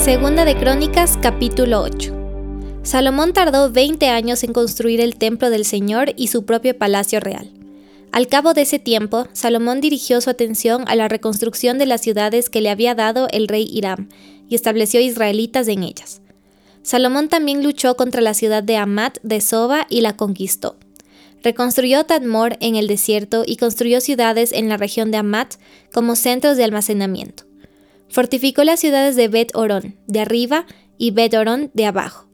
Segunda de Crónicas, capítulo 8. Salomón tardó 20 años en construir el templo del Señor y su propio palacio real. Al cabo de ese tiempo, Salomón dirigió su atención a la reconstrucción de las ciudades que le había dado el rey Hiram y estableció israelitas en ellas. Salomón también luchó contra la ciudad de Amat de Soba y la conquistó. Reconstruyó Tadmor en el desierto y construyó ciudades en la región de Amat como centros de almacenamiento. Fortificó las ciudades de Bet Orón de arriba y Bet Orón de abajo.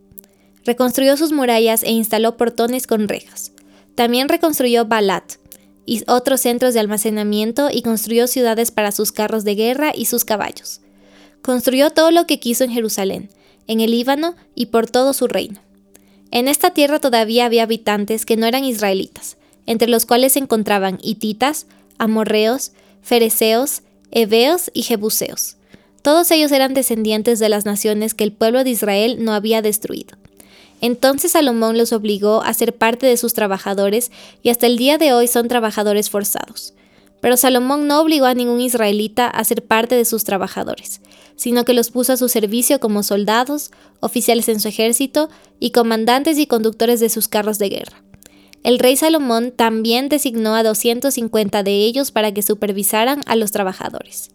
Reconstruyó sus murallas e instaló portones con rejas. También reconstruyó Balat y otros centros de almacenamiento y construyó ciudades para sus carros de guerra y sus caballos. Construyó todo lo que quiso en Jerusalén, en el Líbano y por todo su reino. En esta tierra todavía había habitantes que no eran israelitas, entre los cuales se encontraban hititas, amorreos, fereceos, heveos y jebuseos. Todos ellos eran descendientes de las naciones que el pueblo de Israel no había destruido. Entonces Salomón los obligó a ser parte de sus trabajadores y hasta el día de hoy son trabajadores forzados. Pero Salomón no obligó a ningún israelita a ser parte de sus trabajadores, sino que los puso a su servicio como soldados, oficiales en su ejército y comandantes y conductores de sus carros de guerra. El rey Salomón también designó a 250 de ellos para que supervisaran a los trabajadores.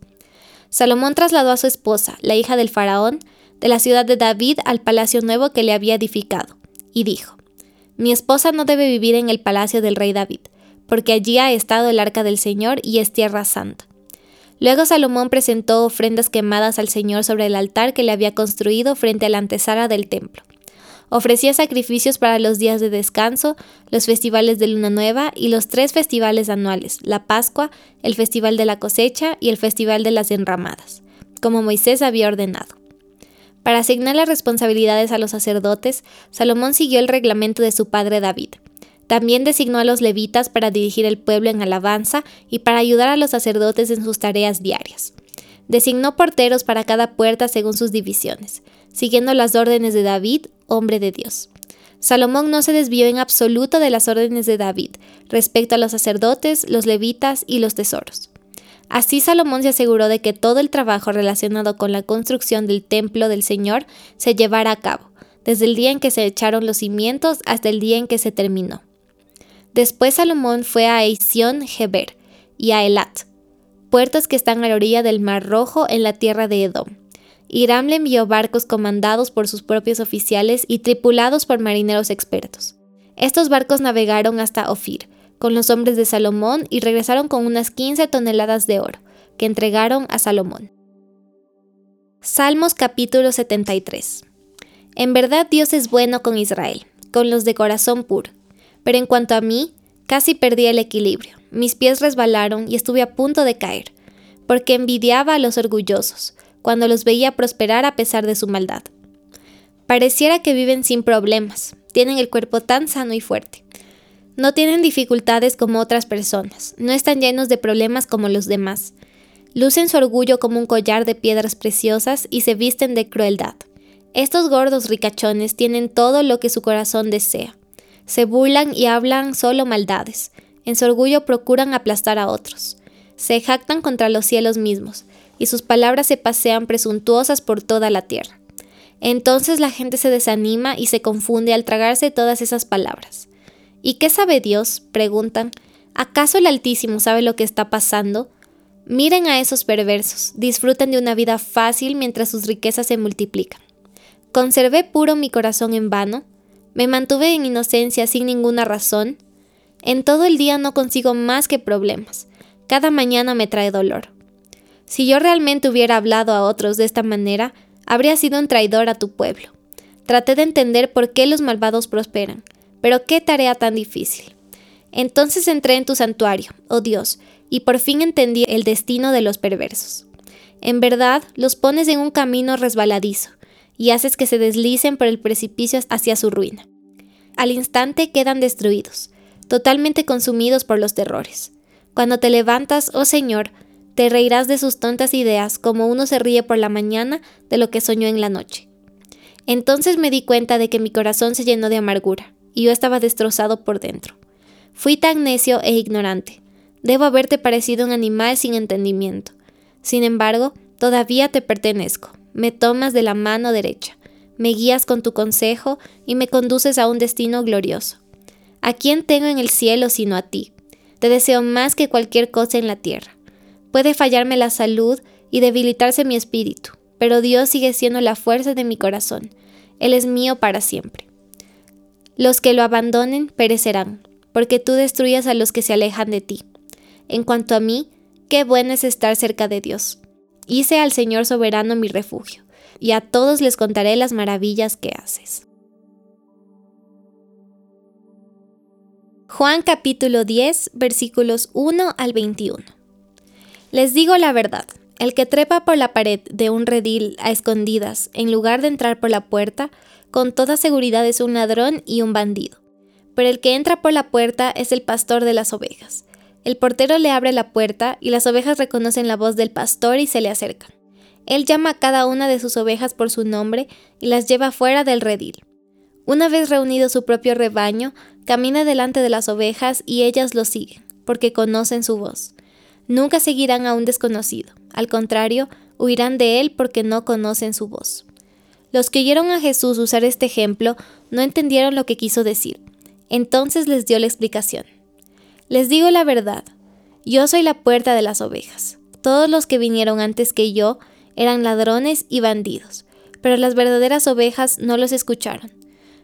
Salomón trasladó a su esposa, la hija del faraón, de la ciudad de David al palacio nuevo que le había edificado, y dijo, Mi esposa no debe vivir en el palacio del rey David, porque allí ha estado el arca del Señor y es tierra santa. Luego Salomón presentó ofrendas quemadas al Señor sobre el altar que le había construido frente a la antesala del templo. Ofrecía sacrificios para los días de descanso, los festivales de luna nueva y los tres festivales anuales, la Pascua, el Festival de la cosecha y el Festival de las enramadas, como Moisés había ordenado. Para asignar las responsabilidades a los sacerdotes, Salomón siguió el reglamento de su padre David. También designó a los levitas para dirigir el pueblo en alabanza y para ayudar a los sacerdotes en sus tareas diarias. Designó porteros para cada puerta según sus divisiones, siguiendo las órdenes de David, hombre de Dios. Salomón no se desvió en absoluto de las órdenes de David respecto a los sacerdotes, los levitas y los tesoros. Así Salomón se aseguró de que todo el trabajo relacionado con la construcción del templo del Señor se llevara a cabo, desde el día en que se echaron los cimientos hasta el día en que se terminó. Después Salomón fue a Eición Geber y a Elat, puertos que están a la orilla del Mar Rojo en la tierra de Edom. Hiram le envió barcos comandados por sus propios oficiales y tripulados por marineros expertos. Estos barcos navegaron hasta Ofir, con los hombres de Salomón y regresaron con unas 15 toneladas de oro, que entregaron a Salomón. Salmos capítulo 73 En verdad Dios es bueno con Israel, con los de corazón puro pero en cuanto a mí, casi perdí el equilibrio. Mis pies resbalaron y estuve a punto de caer, porque envidiaba a los orgullosos, cuando los veía prosperar a pesar de su maldad. Pareciera que viven sin problemas, tienen el cuerpo tan sano y fuerte. No tienen dificultades como otras personas, no están llenos de problemas como los demás. Lucen su orgullo como un collar de piedras preciosas y se visten de crueldad. Estos gordos ricachones tienen todo lo que su corazón desea. Se burlan y hablan solo maldades. En su orgullo procuran aplastar a otros. Se jactan contra los cielos mismos, y sus palabras se pasean presuntuosas por toda la tierra. Entonces la gente se desanima y se confunde al tragarse todas esas palabras. ¿Y qué sabe Dios? preguntan. ¿Acaso el Altísimo sabe lo que está pasando? Miren a esos perversos, disfruten de una vida fácil mientras sus riquezas se multiplican. ¿Conservé puro mi corazón en vano? Me mantuve en inocencia sin ninguna razón. En todo el día no consigo más que problemas. Cada mañana me trae dolor. Si yo realmente hubiera hablado a otros de esta manera, habría sido un traidor a tu pueblo. Traté de entender por qué los malvados prosperan, pero qué tarea tan difícil. Entonces entré en tu santuario, oh Dios, y por fin entendí el destino de los perversos. En verdad, los pones en un camino resbaladizo, y haces que se deslicen por el precipicio hacia su ruina. Al instante quedan destruidos, totalmente consumidos por los terrores. Cuando te levantas, oh Señor, te reirás de sus tontas ideas como uno se ríe por la mañana de lo que soñó en la noche. Entonces me di cuenta de que mi corazón se llenó de amargura, y yo estaba destrozado por dentro. Fui tan necio e ignorante. Debo haberte parecido un animal sin entendimiento. Sin embargo, todavía te pertenezco me tomas de la mano derecha, me guías con tu consejo y me conduces a un destino glorioso. ¿A quién tengo en el cielo sino a ti? Te deseo más que cualquier cosa en la tierra. Puede fallarme la salud y debilitarse mi espíritu, pero Dios sigue siendo la fuerza de mi corazón. Él es mío para siempre. Los que lo abandonen perecerán, porque tú destruyas a los que se alejan de ti. En cuanto a mí, qué bueno es estar cerca de Dios. Hice al Señor soberano mi refugio, y a todos les contaré las maravillas que haces. Juan capítulo 10 versículos 1 al 21. Les digo la verdad, el que trepa por la pared de un redil a escondidas, en lugar de entrar por la puerta, con toda seguridad es un ladrón y un bandido. Pero el que entra por la puerta es el pastor de las ovejas. El portero le abre la puerta y las ovejas reconocen la voz del pastor y se le acercan. Él llama a cada una de sus ovejas por su nombre y las lleva fuera del redil. Una vez reunido su propio rebaño, camina delante de las ovejas y ellas lo siguen, porque conocen su voz. Nunca seguirán a un desconocido, al contrario, huirán de él porque no conocen su voz. Los que oyeron a Jesús usar este ejemplo no entendieron lo que quiso decir. Entonces les dio la explicación. Les digo la verdad, yo soy la puerta de las ovejas. Todos los que vinieron antes que yo eran ladrones y bandidos, pero las verdaderas ovejas no los escucharon.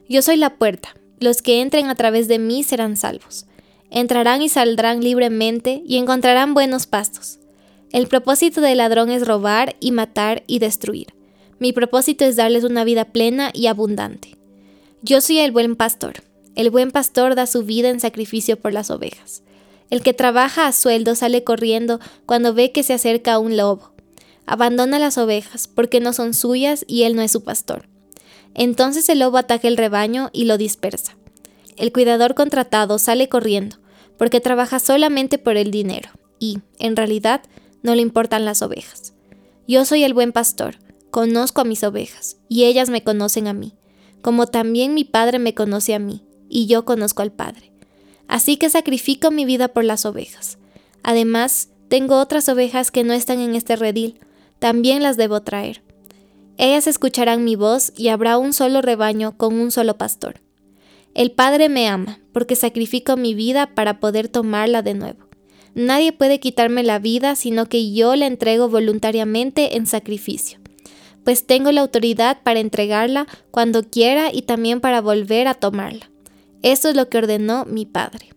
Yo soy la puerta, los que entren a través de mí serán salvos. Entrarán y saldrán libremente y encontrarán buenos pastos. El propósito del ladrón es robar y matar y destruir. Mi propósito es darles una vida plena y abundante. Yo soy el buen pastor. El buen pastor da su vida en sacrificio por las ovejas. El que trabaja a sueldo sale corriendo cuando ve que se acerca un lobo. Abandona las ovejas porque no son suyas y él no es su pastor. Entonces el lobo ataca el rebaño y lo dispersa. El cuidador contratado sale corriendo porque trabaja solamente por el dinero y, en realidad, no le importan las ovejas. Yo soy el buen pastor, conozco a mis ovejas y ellas me conocen a mí, como también mi Padre me conoce a mí y yo conozco al Padre. Así que sacrifico mi vida por las ovejas. Además, tengo otras ovejas que no están en este redil, también las debo traer. Ellas escucharán mi voz y habrá un solo rebaño con un solo pastor. El Padre me ama, porque sacrifico mi vida para poder tomarla de nuevo. Nadie puede quitarme la vida, sino que yo la entrego voluntariamente en sacrificio, pues tengo la autoridad para entregarla cuando quiera y también para volver a tomarla. Esto es lo que ordenó mi padre.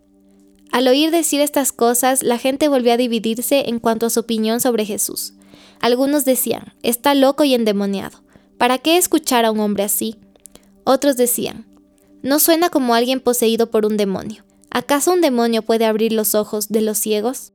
Al oír decir estas cosas, la gente volvió a dividirse en cuanto a su opinión sobre Jesús. Algunos decían, está loco y endemoniado. ¿Para qué escuchar a un hombre así? Otros decían, no suena como alguien poseído por un demonio. ¿Acaso un demonio puede abrir los ojos de los ciegos?